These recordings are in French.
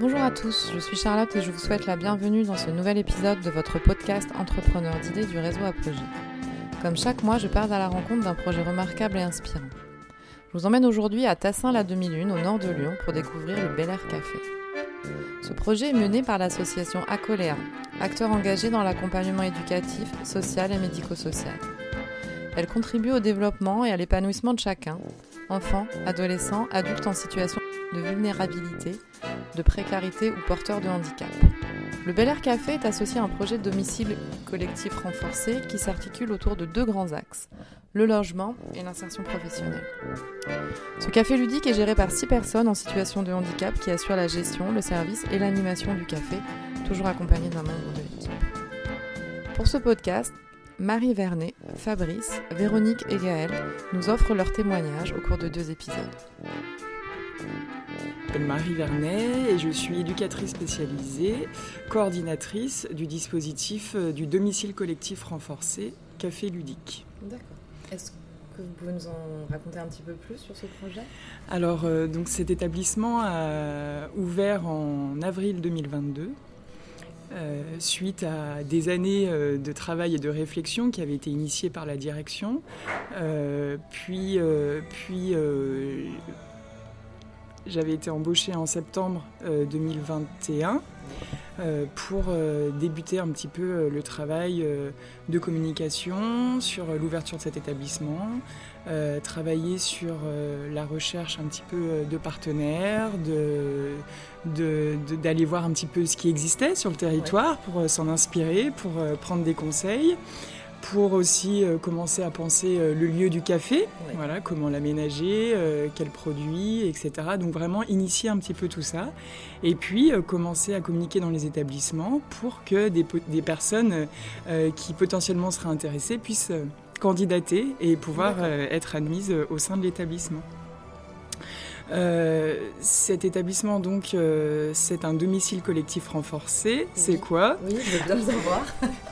Bonjour à tous, je suis Charlotte et je vous souhaite la bienvenue dans ce nouvel épisode de votre podcast Entrepreneur d'idées du réseau Apogée. Comme chaque mois, je pars à la rencontre d'un projet remarquable et inspirant. Je vous emmène aujourd'hui à Tassin-la-Demi-Lune, au nord de Lyon, pour découvrir le Bel Air Café. Ce projet est mené par l'association Acoléa, acteur engagé dans l'accompagnement éducatif, social et médico-social. Elle contribue au développement et à l'épanouissement de chacun, enfants, adolescents, adultes en situation de vulnérabilité, de précarité ou porteurs de handicap. Le Bel Air Café est associé à un projet de domicile collectif renforcé qui s'articule autour de deux grands axes, le logement et l'insertion professionnelle. Ce café ludique est géré par six personnes en situation de handicap qui assurent la gestion, le service et l'animation du café, toujours accompagné d'un membre de l'équipe. Pour ce podcast, Marie Vernet, Fabrice, Véronique et Gaëlle nous offrent leurs témoignages au cours de deux épisodes. Je m'appelle Marie Vernet et je suis éducatrice spécialisée, coordinatrice du dispositif euh, du domicile collectif renforcé Café Ludique. D'accord. Est-ce que vous pouvez nous en raconter un petit peu plus sur ce projet? Alors, euh, donc cet établissement a ouvert en avril 2022. euh, suite à des années euh, de travail et de réflexion qui avaient été initiées par la direction. Puis, puis j'avais été embauchée en septembre euh, 2021 euh, pour euh, débuter un petit peu euh, le travail euh, de communication sur euh, l'ouverture de cet établissement, euh, travailler sur euh, la recherche un petit peu euh, de partenaires, de, de- de- d'aller voir un petit peu ce qui existait sur le territoire pour euh, s'en inspirer, pour euh, prendre des conseils, pour aussi euh, commencer à penser euh, le lieu du café, Ouais. voilà, comment l'aménager, euh, quels produits, etc. Donc vraiment initier un petit peu tout ça, et puis commencer à communiquer dans les établissements pour que des, personnes qui potentiellement seraient intéressées puissent candidater et pouvoir être admises au sein de l'établissement. Euh, cet établissement, donc, euh, c'est un domicile collectif renforcé. C'est quoi? Oui, je veux bien le savoir.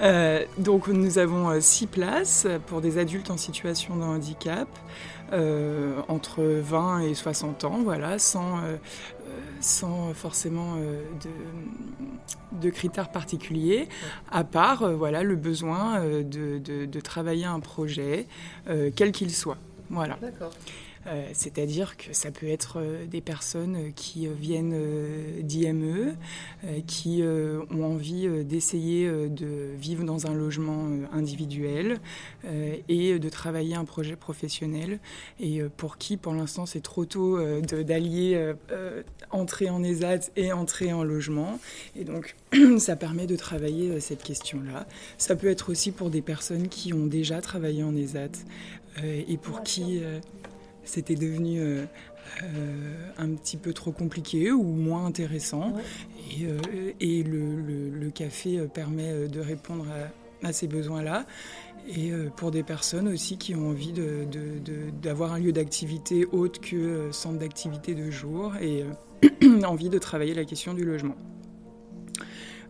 Euh, Donc, nous avons euh, six places pour des adultes en situation de handicap, euh, entre 20 et 60 ans, voilà, sans, euh, sans forcément de, de critères particuliers, à part voilà, le besoin de, de- de travailler un projet, quel qu'il soit. Voilà. D'accord. Euh, C'est-à-dire que ça peut être euh, des personnes euh, qui viennent d'IME, qui ont envie d'essayer de vivre dans un logement individuel et de travailler un projet professionnel. Et pour qui pour l'instant c'est trop tôt d'allier entrée en ESAT et entrée en logement. Et donc ça permet de travailler cette question-là. Ça peut être aussi pour des personnes qui ont déjà travaillé en ESAT euh, et pour qui euh, c'était devenu euh, euh, un petit peu trop compliqué ou moins intéressant. Ouais. Et, euh, et le, le- le café permet de répondre à, à ces besoins-là. Et pour des personnes aussi qui ont envie d'avoir un lieu d'activité autre que centre d'activité de jour et envie de travailler la question du logement.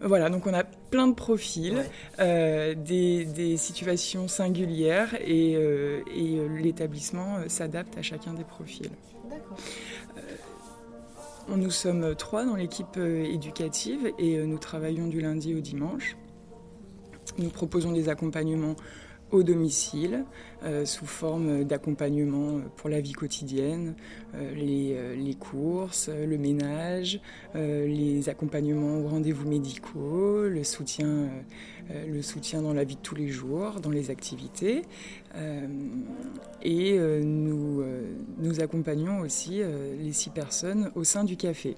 Voilà, donc on a plein de profils, Ouais. euh, des, des situations singulières et, euh, et, euh, l'établissement s'adapte à chacun des profils. D'accord. Nous sommes trois dans l'équipe éducative et nous travaillons du lundi au dimanche. Nous proposons des accompagnements au domicile euh, sous forme d'accompagnement pour la vie quotidienne, euh, les, euh, les courses, le ménage, les accompagnements aux rendez-vous médicaux, le soutien, le soutien dans la vie de tous les jours, dans les activités. Et nous, nous accompagnons aussi les six personnes au sein du café.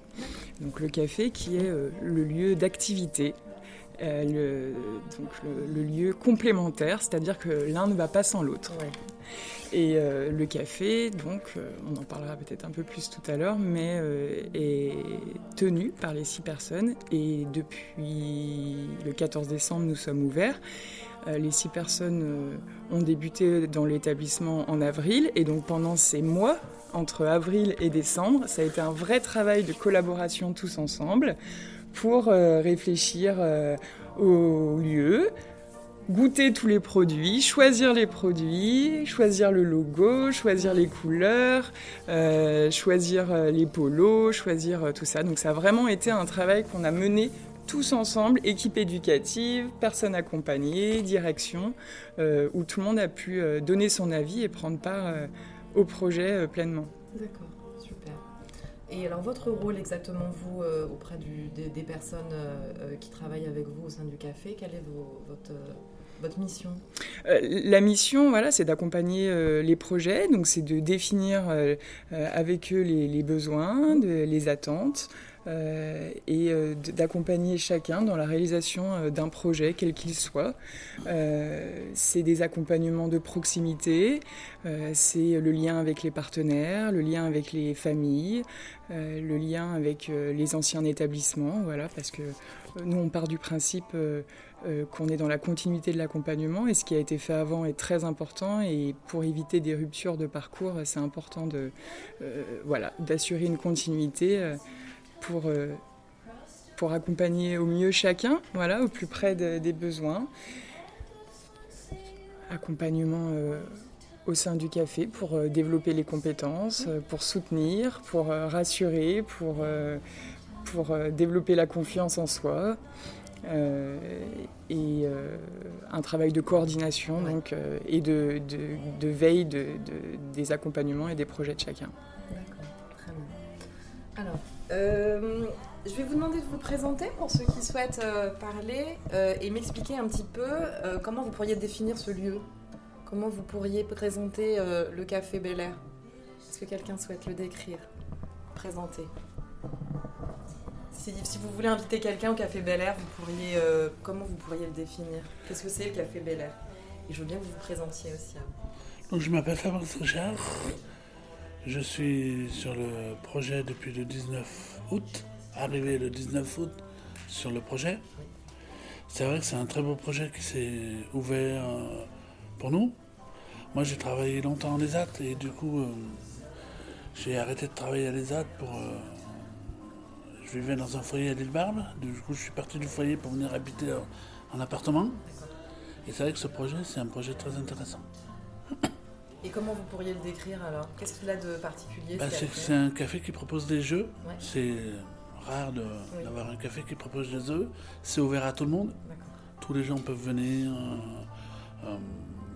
Donc le café qui est le lieu d'activité. Euh, le, donc le, le lieu complémentaire, c'est-à-dire que l'un ne va pas sans l'autre. Ouais. Et euh, le café, donc, euh, on en parlera peut-être un peu plus tout à l'heure, mais est tenu par les six personnes. Et depuis le 14 décembre, nous sommes ouverts. Les six personnes ont débuté dans l'établissement en avril. Et donc, pendant ces mois, entre avril et décembre, ça a été un vrai travail de collaboration tous ensemble pour euh, réfléchir euh, au lieu, goûter tous les produits, choisir les produits, choisir le logo, choisir les couleurs, euh, choisir les polos, choisir tout ça. Donc ça a vraiment été un travail qu'on a mené tous ensemble, équipe éducative, personnes accompagnées, direction, où tout le monde a pu donner son avis et prendre part au projet pleinement. D'accord. Et alors votre rôle exactement, vous, auprès des, personnes qui travaillent avec vous au sein du café, quel est votre votre mission? Euh, La mission, voilà, c'est d'accompagner euh, les projets, donc c'est de définir euh, avec eux les, besoins, les attentes. Et d'accompagner chacun dans la réalisation d'un projet, quel qu'il soit. c'est des accompagnements de proximité, c'est le lien avec les partenaires, le lien avec les familles, le lien avec les anciens établissements, voilà, parce que nous on part du principe euh, qu'on est dans la continuité de l'accompagnement et ce qui a été fait avant est très important et pour éviter des ruptures de parcours, c'est important de euh, voilà d'assurer une continuité euh, pour pour accompagner au mieux chacun, voilà, au plus près des besoins. Accompagnement au sein du café pour développer les compétences, pour soutenir, pour rassurer, pour, pour développer la confiance en soi. Euh, et euh, un travail de coordination donc, euh, et de, de, veille de, des accompagnements et des projets de chacun. D'accord, très bien. Alors, je vais vous demander de vous présenter pour ceux qui souhaitent parler et m'expliquer un petit peu comment vous pourriez définir ce lieu. Comment vous pourriez présenter le Café Bel Air Est-ce que quelqu'un souhaite le décrire Présenter? Si, vous voulez inviter quelqu'un au Café Bel Air, vous pourriez, euh, comment vous pourriez le définir? Qu'est-ce que c'est le Café Bel Air? Et je veux bien que vous vous présentiez aussi. Donc, je m'appelle Fabrice Richard. Je suis sur le projet depuis le 19 août, arrivé le 19 août sur le projet. C'est vrai que c'est un très beau projet qui s'est ouvert euh, pour nous. Moi, j'ai travaillé longtemps en ESAT et du coup, euh, j'ai arrêté de travailler à l'ESAT pour je vivais dans un foyer à l'île Barbe. Du coup, je suis parti du foyer pour venir habiter en appartement. Et c'est vrai que ce projet, c'est un projet très intéressant. Et comment vous pourriez le décrire alors? Qu'est-ce qu'il a de particulier bah, C'est un café qui propose des jeux. C'est rare d'avoir un café qui propose des jeux. C'est ouvert à tout le monde. Tous les gens peuvent venir, euh, euh,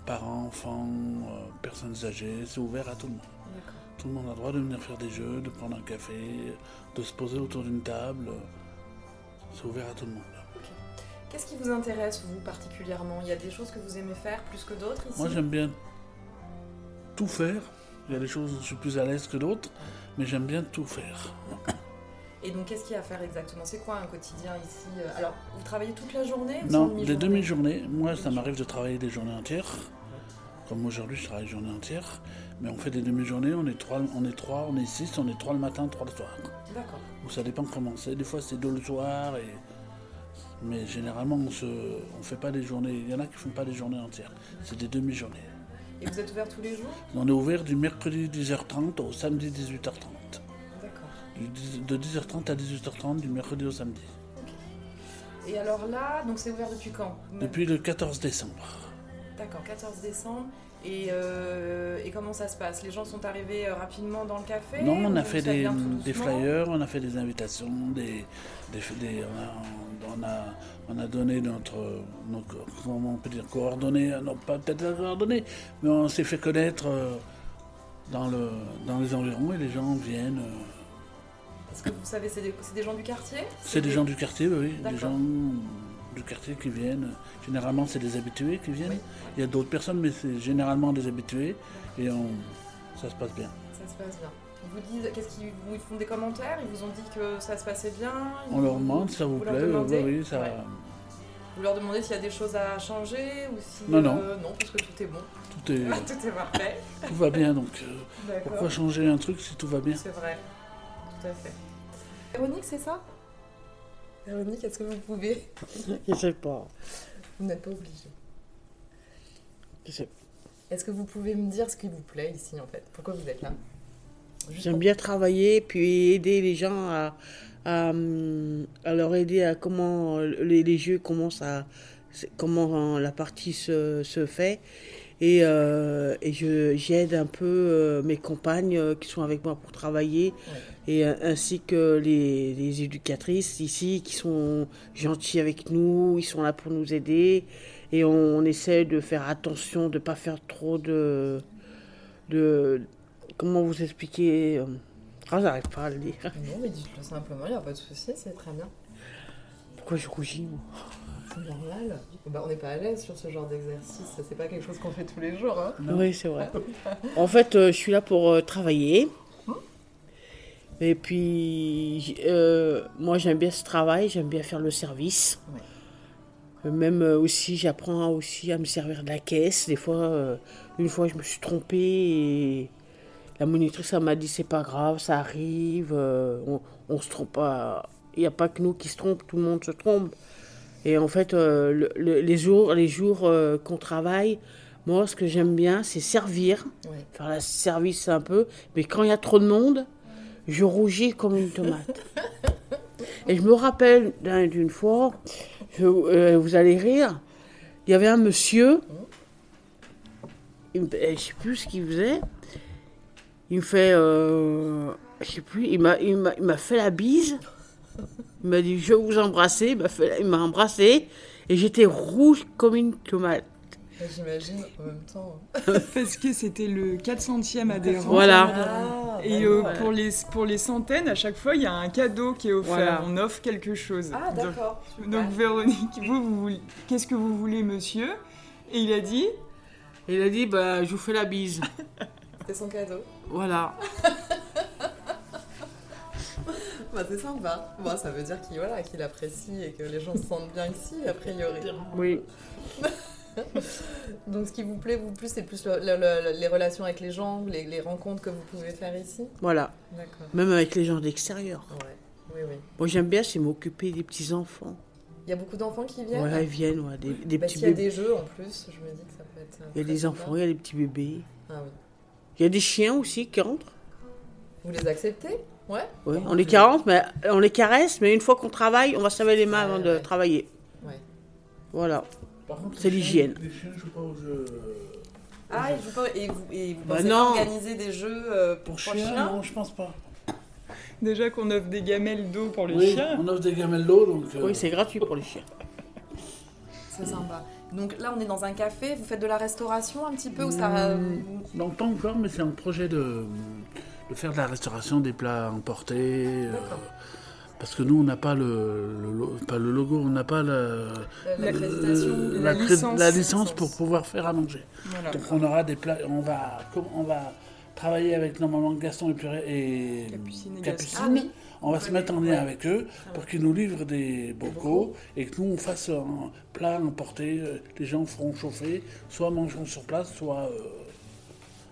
parents, enfants, euh, personnes âgées. C'est ouvert à tout le monde. Tout le monde a le droit de venir faire des jeux, de prendre un café, de se poser autour d'une table. C'est ouvert à tout le monde. Qu'est-ce qui vous intéresse, vous, particulièrement? Il y a des choses que vous aimez faire plus que d'autres ici? Moi, j'aime bien tout faire. Il y a des choses où je suis plus à l'aise que d'autres, mais j'aime bien tout faire. Et donc, qu'est-ce qu'il y a à faire exactement? C'est quoi un quotidien ici? Alors, vous travaillez toute la journée Non, des demi-journées. Moi, ça m'arrive de travailler des journées entières. Comme aujourd'hui, je travaille journée entière. Mais on fait des demi-journées, on est trois, on est trois, on est six, on est trois le matin, trois le soir. D'accord. ça dépend comment c'est. Des fois c'est deux le soir, et... mais généralement on se, on fait pas des journées. Il y en a qui font pas des journées entières. C'est des demi-journées. Et vous êtes ouvert tous les jours? On est ouvert du mercredi 10h30 au samedi 18h30. D'accord. De 10h30 à 18h30 du mercredi au samedi. Et alors là, donc c'est ouvert depuis quand? Depuis le 14 décembre. D'accord, 14 décembre. Euh, et, comment ça se passe? Les gens sont arrivés euh, rapidement dans le café Non, on a fait des, flyers, on a fait des invitations, des, on, a, on, a, donné notre, comment on peut dire, coordonnées, non pas peut-être coordonnées, mais on s'est fait connaître euh, dans, le, dans les environs et les gens viennent. Est-ce que vous savez, c'est des, gens du quartier? C'est des, gens du quartier, oui, des gens du quartier qui viennent. Généralement, c'est des habitués qui viennent. Il y a d'autres personnes, mais c'est généralement des habitués. Et on, ça se passe bien. Ça se passe bien. Ils vous disent, qu'est-ce qu'ils ils font des commentaires Ils vous ont dit que ça se passait bien On leur demande, ça vous, plaît Oui, ça. Vous leur demandez s'il y a des choses à changer ou si non, non. Euh, non, parce que tout est bon. Tout est, tout est parfait. Tout va bien, donc euh, pourquoi changer un truc si tout va bien? C'est vrai, tout à fait. Véronique, c'est ça? Véronique, est-ce que vous pouvez? Je sais pas. Vous n'êtes pas obligé. Est-ce que vous pouvez me dire ce qui vous plaît ici en fait? Pourquoi vous êtes là? J'aime bien travailler puis aider les gens à, à, leur aider à comment les, jeux commencent à comment la partie se, se fait. Et, euh, et je, j'aide un peu euh, mes compagnes euh, qui sont avec moi pour travailler, et euh, ainsi que les, les éducatrices ici qui sont gentilles avec nous, ils sont là pour nous aider. Et on, on essaie de faire attention, de ne pas faire trop de, de. Comment vous expliquer euh, Ah, j'arrive pas à le dire. Non, mais dites-le simplement, il n'y a pas de souci, c'est très bien. Pourquoi je rougis moi? C'est normal. Bah, on n'est pas à l'aise sur ce genre d'exercice, c'est pas quelque chose qu'on fait tous les jours. Hein. Oui, c'est vrai. En fait, euh, je suis là pour euh, travailler. Et puis, euh, moi, j'aime bien ce travail, j'aime bien faire le service. Ouais. Même aussi, j'apprends aussi à me servir de la caisse. Des fois, une fois, je me suis trompée et la monitrice, elle m'a dit c'est pas grave, ça arrive, euh, on, on se trompe pas. Il n'y a pas que nous qui se trompent, tout le monde se trompe. Et en fait, euh, le- le- les jours, les jours euh, qu'on travaille, moi, ce que j'aime bien, c'est servir, faire le service un peu. Mais quand il y a trop de monde, je rougis comme une tomate. Et je me rappelle d'un- d'une fois, je- vous allez rire, il y avait un monsieur, me- je ne sais plus ce qu'il faisait, il me fait, euh, je sais plus, il m'a, il m'a, il m'a fait la bise, il m'a dit je vais vous embrasser, il m'a, fait, il m'a embrassé, et j'étais rouge comme une tomate. J'imagine en même temps. Parce que c'était le 400e adhérent. Voilà. Ah, Et euh, pour, les, pour les centaines, à chaque fois, il y a un cadeau qui est offert. Voilà. On offre quelque chose. Ah, d'accord. Donc, Véronique, vous, vous qu'est-ce que vous voulez, monsieur? Et il a dit? Il a dit, bah, je vous fais la bise. C'était son cadeau. Voilà. Bah, c'est sympa. Bon, ça veut dire qu'il voilà, qu'il apprécie et que les gens se sentent bien ici, a priori. Oui. Donc, ce qui vous plaît, vous plus, c'est plus le- le- le- les relations avec les gens, les, les rencontres que vous pouvez faire ici Voilà. Même avec les gens d'extérieur. Ouais. Oui, oui. Moi, j'aime bien, c'est m'occuper des petits-enfants. Il y a beaucoup d'enfants qui viennent? Voilà, ils viennent, ouais, des, des Bah, petits S'il y a bébés. des jeux en plus, je me dis que ça peut être. Il y a des enfants, il y a des petits bébés. Ah oui. Il y a des chiens aussi qui rentrent. Vous les acceptez? Ouais Ouais, on les caresse, mais on les caresse, mais une fois qu'on travaille, on va se laver les mains avant de ouais. travailler. Ouais. Voilà. Par contre, C'est les chiens- l'hygiène. Les chiens jouent pas aux jeux. Ah, ils jouent pas. Et vous, et vous Bah pensez non. pas organiser des jeux euh, pour, Pour pour chiens, chiens? non, je pense pas. déjà qu'on offre des gamelles d'eau pour les oui, chiens. on offre des gamelles d'eau, donc. euh, Oui, c'est gratuit pour les chiens. C'est sympa. Donc là, on est dans un café. Vous faites de la restauration un petit peu ou ça Hmm, Non, pas encore, mais c'est un projet de, de faire de la restauration des plats emportés. euh, parce que nous, on n'a pas le, le lo- pas le logo, on n'a pas Euh, La- euh, licence. pour pouvoir faire à manger. Voilà. Donc on aura des plats, on va, comme- on va travailler avec normalement Gaston et, Purée et Capucine et Capucine. Ah oui. On va se mettre en lien avec eux pour qu'ils nous livrent des bocaux et que nous on fasse un plat emporté. euh, Les gens feront chauffer, soit mangeront sur place, soit. euh,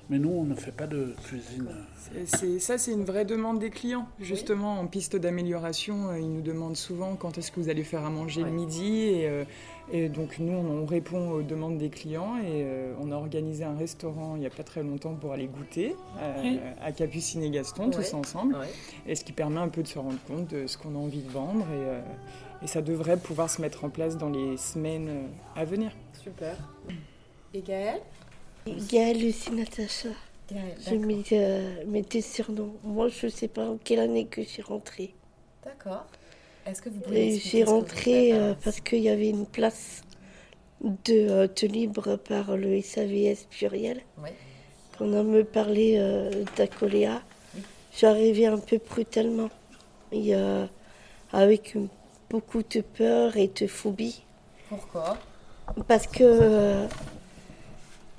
Mais nous on ne fait pas de cuisine. C'est- c'est- ça, c'est une vraie demande des clients. Justement, en piste d'amélioration, euh, ils nous demandent souvent quand est-ce que vous allez faire à manger le midi. Et, euh, et donc, nous, on, on répond aux demandes des clients. Et euh, on a organisé un restaurant il n'y a pas très longtemps pour aller goûter euh, Oui. à Capucine et Gaston, Ouais. tous ensemble. Ouais. Et ce qui permet un peu de se rendre compte de ce qu'on a envie de vendre. Et, euh, et ça devrait pouvoir se mettre en place dans les semaines à venir. Super. Et Gaëlle? Gaëlle aussi, Natacha. Gaëlle. J'ai mis euh, mes deux surnoms. Moi, je sais pas en quelle année que j'ai rentré. D'accord. Est-ce que vous pouvez Et J'ai ce que vous rentré euh, alors parce qu'il y avait une place de, euh, de libre par le SAVS pluriel. Oui. Quand on me parlait euh, d'Acoléa, j'arrivais un peu brutalement. Et, euh, avec beaucoup de peur et de phobie. Pourquoi? Parce que euh,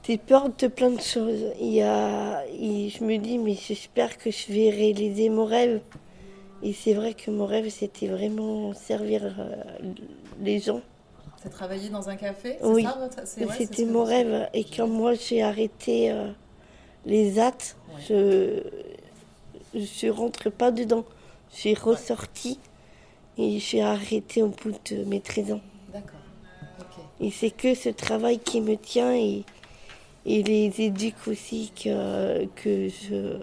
t'es peur de plein de choses. Il y a, et je me dis, mais j'espère que je vais réaliser mon rêve. Et c'est vrai que mon rêve, c'était vraiment servir euh, les gens. C'est travailler dans un café Oui. ouais, c'était mon rêve. Et quand moi, j'ai arrêté euh, les actes, je je rentre pas dedans. J'ai ressorti et j'ai arrêté au bout de mes 13 ans. D'accord. Et c'est que ce travail qui me tient et, et les éduques aussi que, que, je,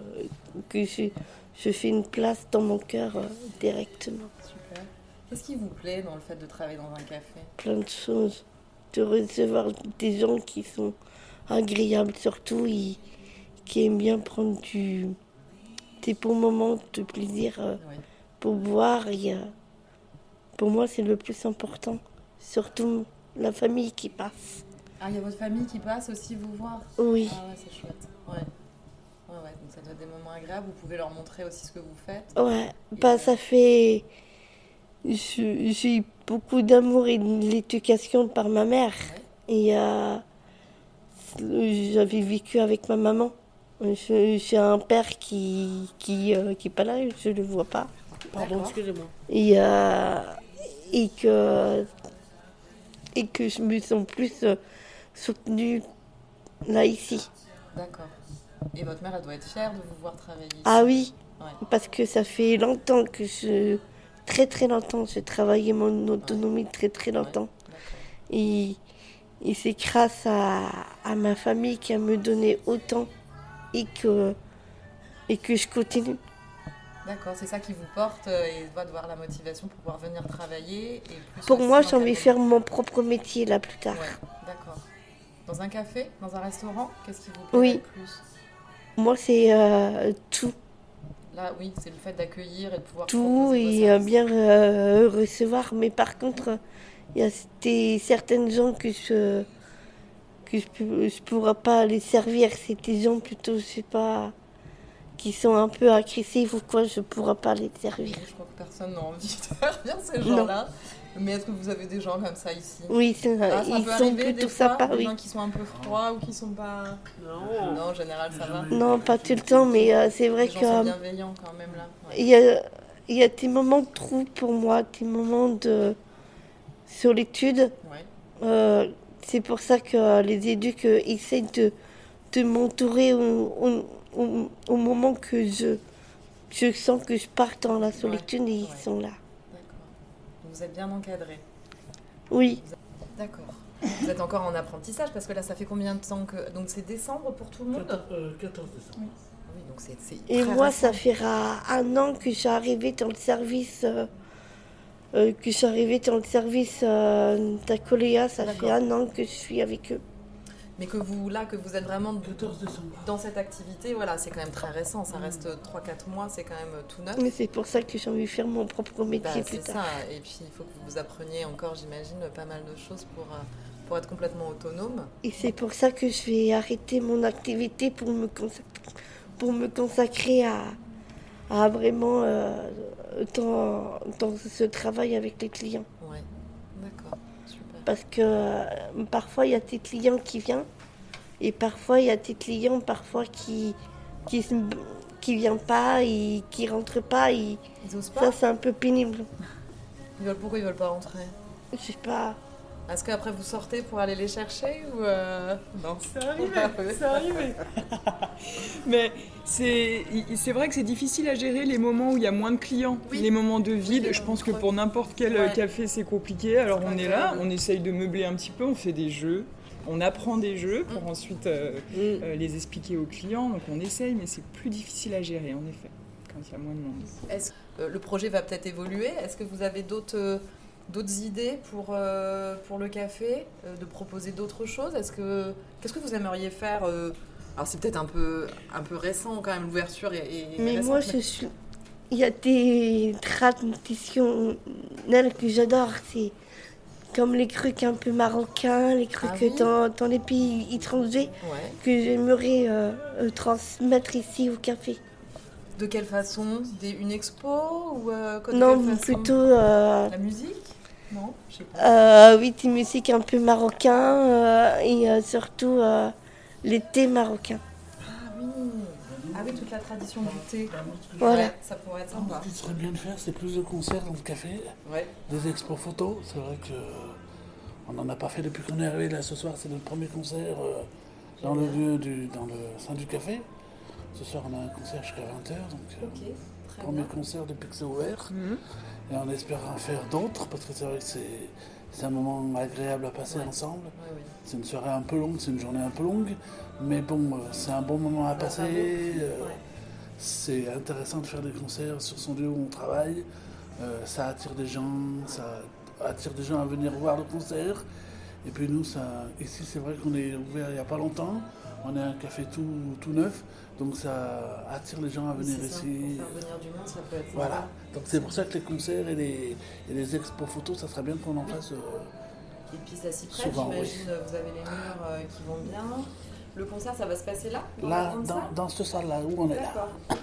que je, je fais une place dans mon cœur euh, directement. Super. Qu'est-ce qui vous plaît dans le fait de travailler dans un café? Plein de choses. de recevoir des gens qui sont agréables, surtout et qui aiment bien prendre du, des bons moments de plaisir euh, Oui. pour boire. Et, euh, pour moi, c'est le plus important. Surtout la famille qui passe. Ah, il y a votre famille qui passe aussi vous voir? Oui, Ah ouais, c'est chouette. Ouais. Ouais, ouais, donc ça doit être des moments agréables. Vous pouvez leur montrer aussi ce que vous faites. ouais. Bah, ça fait. je- J'ai eu beaucoup d'amour et de l'éducation par ma mère. Et euh, j'avais vécu avec ma maman. J'ai un père qui qui, euh, qui est pas là, je le vois pas. Pardon, excusez-moi. Et, euh, et que et que je me sens plus euh, soutenue là ici. D'accord. Et votre mère, elle doit être fière de vous voir travailler. Ah oui, Ouais. parce que ça fait longtemps que je très très longtemps j'ai travaillé mon autonomie très très longtemps. Et, et c'est grâce à, à ma famille qui a me donné autant et que, et que je continue. D'accord, c'est ça qui vous porte euh, et va de voir la motivation pour pouvoir venir travailler. Et plus Pour moi, j'ai envie de faire mon propre métier là plus tard. Ouais, d'accord. Dans un café Dans un restaurant Qu'est-ce qui vous plaît Oui. le plus? Moi, c'est euh, tout, Là, oui, c'est le fait d'accueillir et de pouvoir. tout et euh, bien euh, recevoir. Mais par contre, il y a des, certaines gens que je que je pourrais pas les servir. C'est des gens plutôt, je sais pas, qui sont un peu agressifs ou quoi. Je pourrais pas les servir. Je crois que personne n'a envie de servir ces gens-là. Mais est-ce que vous avez des gens comme ça ici? Oui, c'est- Ah, ça ils peut sont arriver plutôt des fois, sympas. des Oui. gens qui sont un peu froids ou qui sont pas. Non. Non, en général, ça va. Non, pas tout le temps, mais euh, c'est vrai Les gens que. sont euh, bienveillants quand même là. Ouais. Il y a, y a des moments de trou pour moi, des moments de solitude. Ouais. Euh, c'est pour ça que les éduques euh, essayent de, de m'entourer au, au- au- au moment que je, je sens que je pars dans la solitude et ils ouais. sont là. Vous êtes bien encadré. Oui, D'accord. Vous êtes encore en apprentissage parce que là, ça fait combien de temps que. Donc c'est décembre pour tout le monde 14, euh, 14 décembre. Oui, donc c'est. c'est et moi, ça fera un an que j'ai arrivé dans le service. euh, euh, que je suis arrivée dans le service euh, d'Acoléa, ça fait un an que je suis avec eux. Mais que vous, là, que vous êtes vraiment 14 décembre. dans cette activité, voilà, c'est quand même très récent. Ça reste 3-4 mois, c'est quand même tout neuf. Mais c'est pour ça que j'ai envie de faire mon propre métier Bah, plus c'est tard. ça. Et puis, il faut que vous appreniez encore, j'imagine, pas mal de choses pour, euh, pour être complètement autonome. Et c'est pour ça que je vais arrêter mon activité pour me consacrer, pour me consacrer à, à vraiment euh, dans, dans ce travail avec les clients. Parce que euh, parfois, il y a des clients qui viennent et parfois, il y a des clients parfois qui qui qui viennent pas et qui rentrent pas. Et Ils osent pas? ça, c'est un peu pénible. ils veulent, Pourquoi ils veulent pas rentrer? Je sais pas. Est-ce qu'après vous sortez pour aller les chercher ou euh, non C'est arrivé, c'est arrivé. Mais c'est c'est vrai que c'est difficile à gérer les moments où il y a moins de clients, Oui. les moments de vide. Je pense que pour n'importe quel Ouais. café c'est compliqué. Alors on est là, on essaye de meubler un petit peu, on fait des jeux, on apprend des jeux pour ensuite euh, Mm. euh, les expliquer aux clients. Donc on essaye, mais c'est plus difficile à gérer en effet quand il y a moins de monde. Est-ce euh, le projet va peut-être évoluer? Est-ce que vous avez d'autres euh, d'autres idées pour euh, pour le café, euh, de proposer d'autres choses? Est-ce que qu'est-ce que vous aimeriez faire euh, Alors c'est peut-être un peu un peu récent quand même l'ouverture Mais récente, moi, je suis. Il y a des traditionnels que j'adore. C'est comme les trucs un peu marocains, les trucs Ah oui? dans, dans les pays étrangers Ouais. que j'aimerais transmettre ici au café. De quelle façon? Des, Une expo ou euh, non, façon? plutôt. euh, la musique? Non, je sais pas. euh, oui, des musiques un peu marocains euh, et euh, surtout euh, les thés marocains. Ah oui, ah oui, toute la tradition du thé. Voilà. Ouais, ça pourrait être sympa. Ce qui serait bien de faire, c'est plus de concerts dans le café, Ouais. des expos photos. C'est vrai que on n'en a pas fait depuis qu'on est arrivé là ce soir. C'est notre premier concert euh, dans le lieu du, dans le sein du café. Ce soir, on a un concert jusqu'à 20h, donc euh, Ok, très premier concert depuis que c'est ouvert. Et on espère en faire d'autres parce que c'est vrai que c'est, c'est un moment agréable à passer Ouais. ensemble. Ouais. C'est une soirée un peu longue, c'est une journée un peu longue, mais bon, euh, c'est un bon moment à passer. euh. C'est intéressant de faire des concerts sur son lieu où on travaille. Euh, ça attire des gens, ça attire des gens à venir voir le concert. Et puis nous, ça, ici, c'est vrai qu'on est ouvert il n'y a pas longtemps. On est un café tout, tout neuf, donc ça attire les gens à venir C'est ça. ici. Faire venir du monde, ça peut être Voilà. sympa. Donc c'est pour ça que les concerts et les, et les expos photos, ça serait bien qu'on en fasse. euh, Et puis ça s'y prête, Souvent, j'imagine, vous avez les murs euh, qui vont bien. Le concert, ça va se passer là dans là, dans, salle dans ce salle-là où on est là. D'accord, ok,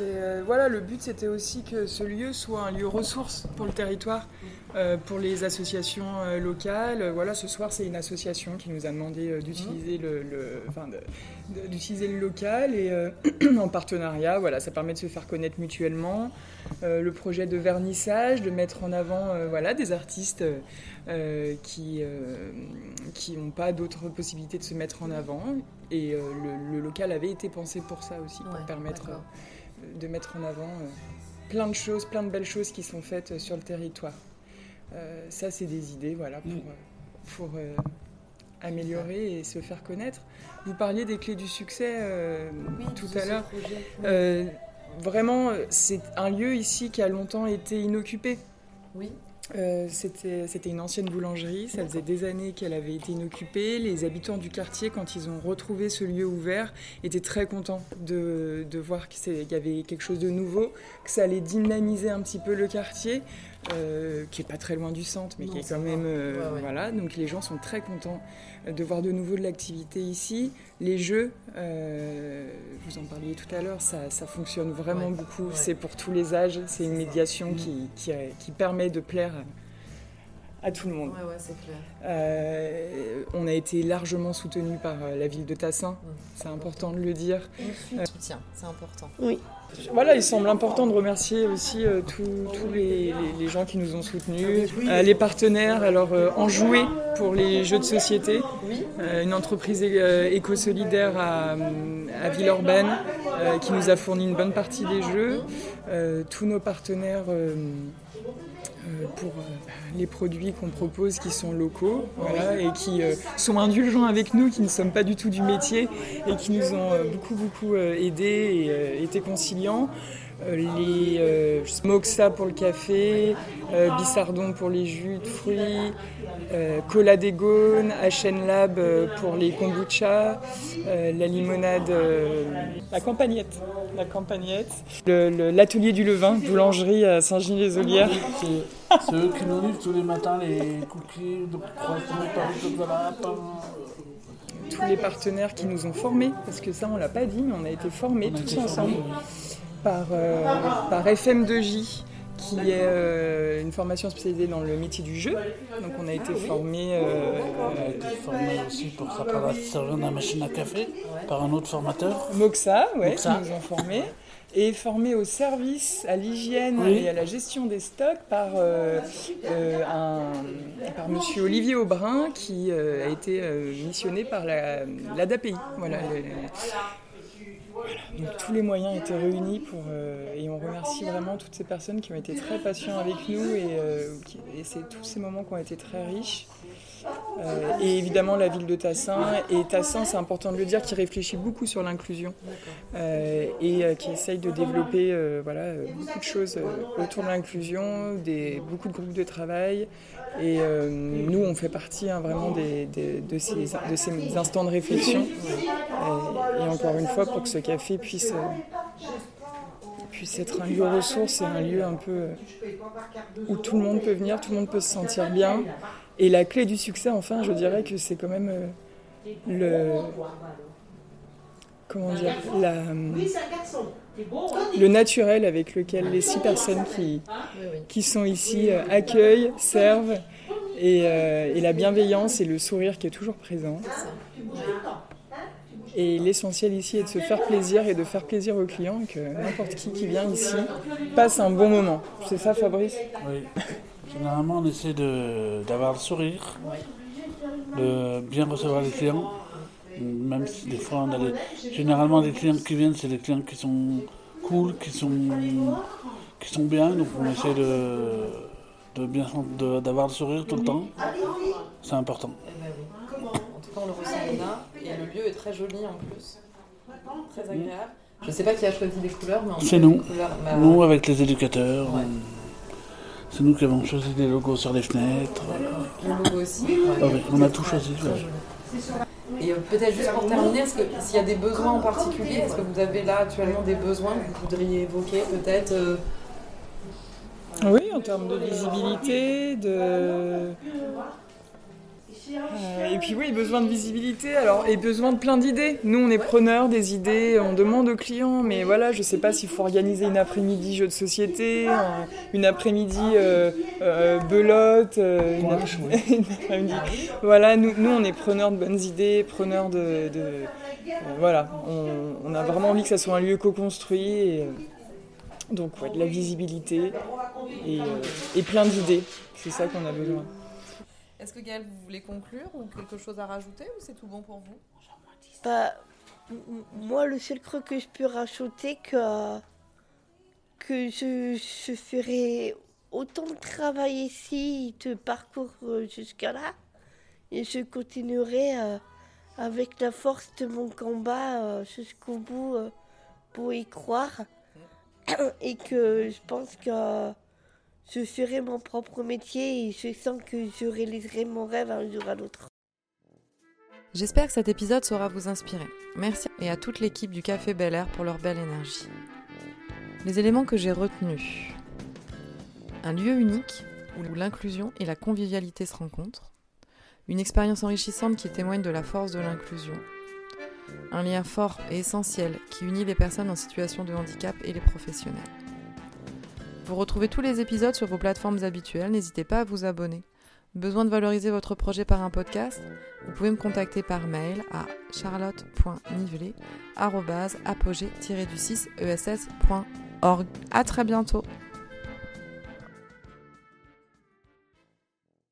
euh, voilà, le but c'était aussi que ce lieu soit un lieu ressource pour le territoire, euh, pour les associations euh, locales. Voilà, ce soir c'est une association qui nous a demandé euh, d'utiliser le, enfin, d'utiliser le local et euh, en partenariat, voilà, ça permet de se faire connaître mutuellement. Euh, le projet de vernissage, de mettre en avant euh, voilà, des artistes euh, qui qui n'ont pas d'autres possibilités de se mettre en avant. Et euh, le, le local avait été pensé pour ça aussi, pour Ouais, permettre euh, de mettre en avant euh, plein de choses, plein de belles choses qui sont faites euh, sur le territoire. Euh, ça, c'est des idées, voilà, pour, Mm. pour améliorer et se faire connaître. Vous parliez des clés du succès euh, Oui, tout à l'heure. Euh, vraiment, c'est un lieu ici qui a longtemps été inoccupé. Oui, Euh, C'était c'était une ancienne boulangerie, ça faisait des années qu'elle avait été inoccupée. Les habitants du quartier, quand ils ont retrouvé ce lieu ouvert, étaient très contents de, de voir qu'il y avait quelque chose de nouveau, que ça allait dynamiser un petit peu le quartier, euh, qui est pas très loin du centre, mais Non, qui est quand même... euh, Ouais, ouais. Voilà, donc les gens sont très contents de voir de nouveau de l'activité ici. Les jeux, euh, vous en parliez tout à l'heure, ça, ça fonctionne vraiment Ouais, beaucoup. ouais. C'est pour tous les âges, c'est une médiation qui, qui, qui permet de plaire à tout le monde. ouais, ouais, c'est clair. Euh, on a été largement soutenu par la ville de Tassin, c'est important de le dire. On soutient, c'est important. Oui. Voilà, il semble important de remercier aussi euh, tous les, les- les gens qui nous ont soutenus, euh, les partenaires, alors euh, Enjoué pour les jeux de société, une entreprise éco-solidaire à, à Villeurbanne qui nous a fourni une bonne partie des jeux, tous nos partenaires pour euh, les produits qu'on propose qui sont locaux voilà, et qui euh, sont indulgents avec nous, qui ne sommes pas du tout du métier et qui nous ont euh, beaucoup beaucoup euh, aidés et euh, été conciliants. Euh, les euh, Moxa pour le café, euh, Bissardon pour les jus de fruits, euh, Cola des Gaunes, HN Lab euh, pour les kombucha, euh, la limonade, euh, la campagnette, la campagnette, l'atelier du levain, boulangerie à Saint-Gilles-les-Olières. C'est eux qui nous livrent tous les matins les cookies, de croissants, tous les partenaires qui nous ont formés, parce que ça on l'a pas dit, mais on a été formés On tous été ensemble. formés, par, euh, par FM2J, qui est euh, une formation spécialisée dans le métier du jeu. Donc on a été formés euh, On a été formé aussi pour servir de la machine à café par un autre formateur. Moxa, ouais, Moxa. qui nous ont formés, et formés au service, à l'hygiène Oui. et à la gestion des stocks par, euh, un, par Monsieur Olivier Aubrin, qui a été missionné par la, l'ADAPI. Voilà, le- Donc, tous les moyens étaient réunis pour, euh, et on remercie vraiment toutes ces personnes qui ont été très patients avec nous et, euh, et c'est tous ces moments qui ont été très riches. Euh, et évidemment la ville de Tassin. Et Tassin, c'est important de le dire, qui réfléchit beaucoup sur l'inclusion euh, et euh, qui essaye de développer voilà, beaucoup de choses autour de l'inclusion, beaucoup de groupes de travail. Et nous, on fait partie hein, vraiment de, ces, de ces instants de réflexion. Et, encore une fois, pour que ce café puisse, puisse être un lieu ressource et un lieu un peu où tout le monde peut venir, tout le monde peut se sentir bien. Et la clé du succès, enfin, je dirais que c'est quand même euh, le. Comment dire la, Le naturel avec lequel les six personnes qui, qui sont ici euh, accueillent, servent, et, euh, et la bienveillance et le sourire qui est toujours présent. Et l'essentiel ici est de se faire plaisir et de faire plaisir aux clients, que n'importe qui qui vient ici passe un bon moment. C'est ça, Fabrice? Oui. Généralement, on essaie de- d'avoir le sourire, de bien recevoir les clients. Même si des fois, on a les... généralement, les clients qui viennent, c'est des clients qui sont cool, qui sont, qui sont bien. Donc, on essaie de, de bien de- d'avoir le sourire tout le temps. C'est important. Eh ben. En tout cas, on le ressent là. Et le lieu est très joli en plus. Très agréable. Je sais pas qui a choisi les couleurs, mais C'est nous. couleurs, bah, Nous, avec les éducateurs, Ouais. on- C'est nous qui avons choisi les logos sur les fenêtres. Le logo aussi. Ah oui, on a tout choisi. ouais. Et euh, peut-être juste pour terminer, est-ce que s'il y a des besoins en particulier, est-ce que vous avez là actuellement des besoins que vous voudriez évoquer peut-être euh, Oui, en termes de visibilité, de. Euh, et puis oui, besoin de visibilité, alors et besoin de plein d'idées. Nous, on est preneurs des idées, on demande aux clients, mais voilà, je sais pas s'il faut organiser une après-midi jeu de société, un- une après-midi euh, euh, belote, une, après- une après-midi. Voilà, nous, nous, on est preneurs de bonnes idées, preneurs de, de- euh, voilà, on, on a vraiment envie que ça soit un lieu co-construit et donc ouais, de la visibilité et, euh, et plein d'idées. C'est ça qu'on a besoin. Est-ce que Gaëlle, vous voulez conclure ou quelque chose à rajouter ou c'est tout bon pour vous? Bah, moi, le seul truc que je peux rajouter, que, que je, je ferai autant de travail ici, de parcours euh, jusqu'à là, et je continuerai euh, avec la force de mon combat euh, jusqu'au bout euh, pour y croire. Et que je pense que je ferai mon propre métier et je sens que je réaliserai mon rêve un jour à l'autre. J'espère que cet épisode saura vous inspirer. Merci et à toute l'équipe du Café Bel Air pour leur belle énergie. Les éléments que j'ai retenus. Un lieu unique où l'inclusion et la convivialité se rencontrent. Une expérience enrichissante qui témoigne de la force de l'inclusion. Un lien fort et essentiel qui unit les personnes en situation de handicap et les professionnels. Vous retrouvez tous les épisodes sur vos plateformes habituelles, n'hésitez pas à vous abonner. Besoin de valoriser votre projet par un podcast? Vous pouvez me contacter par mail à charlotte.nivelet@apogée-du6ess.org. À très bientôt.